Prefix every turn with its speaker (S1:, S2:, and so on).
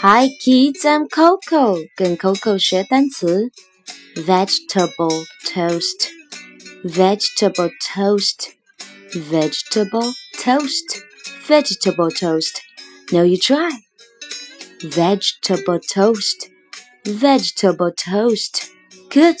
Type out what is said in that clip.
S1: Hi kids, I'm Coco，跟 Coco 学单词。Vegetable toast, vegetable toast, vegetable toast, vegetable toast. Now you try. Vegetable toast, vegetable toast. Good.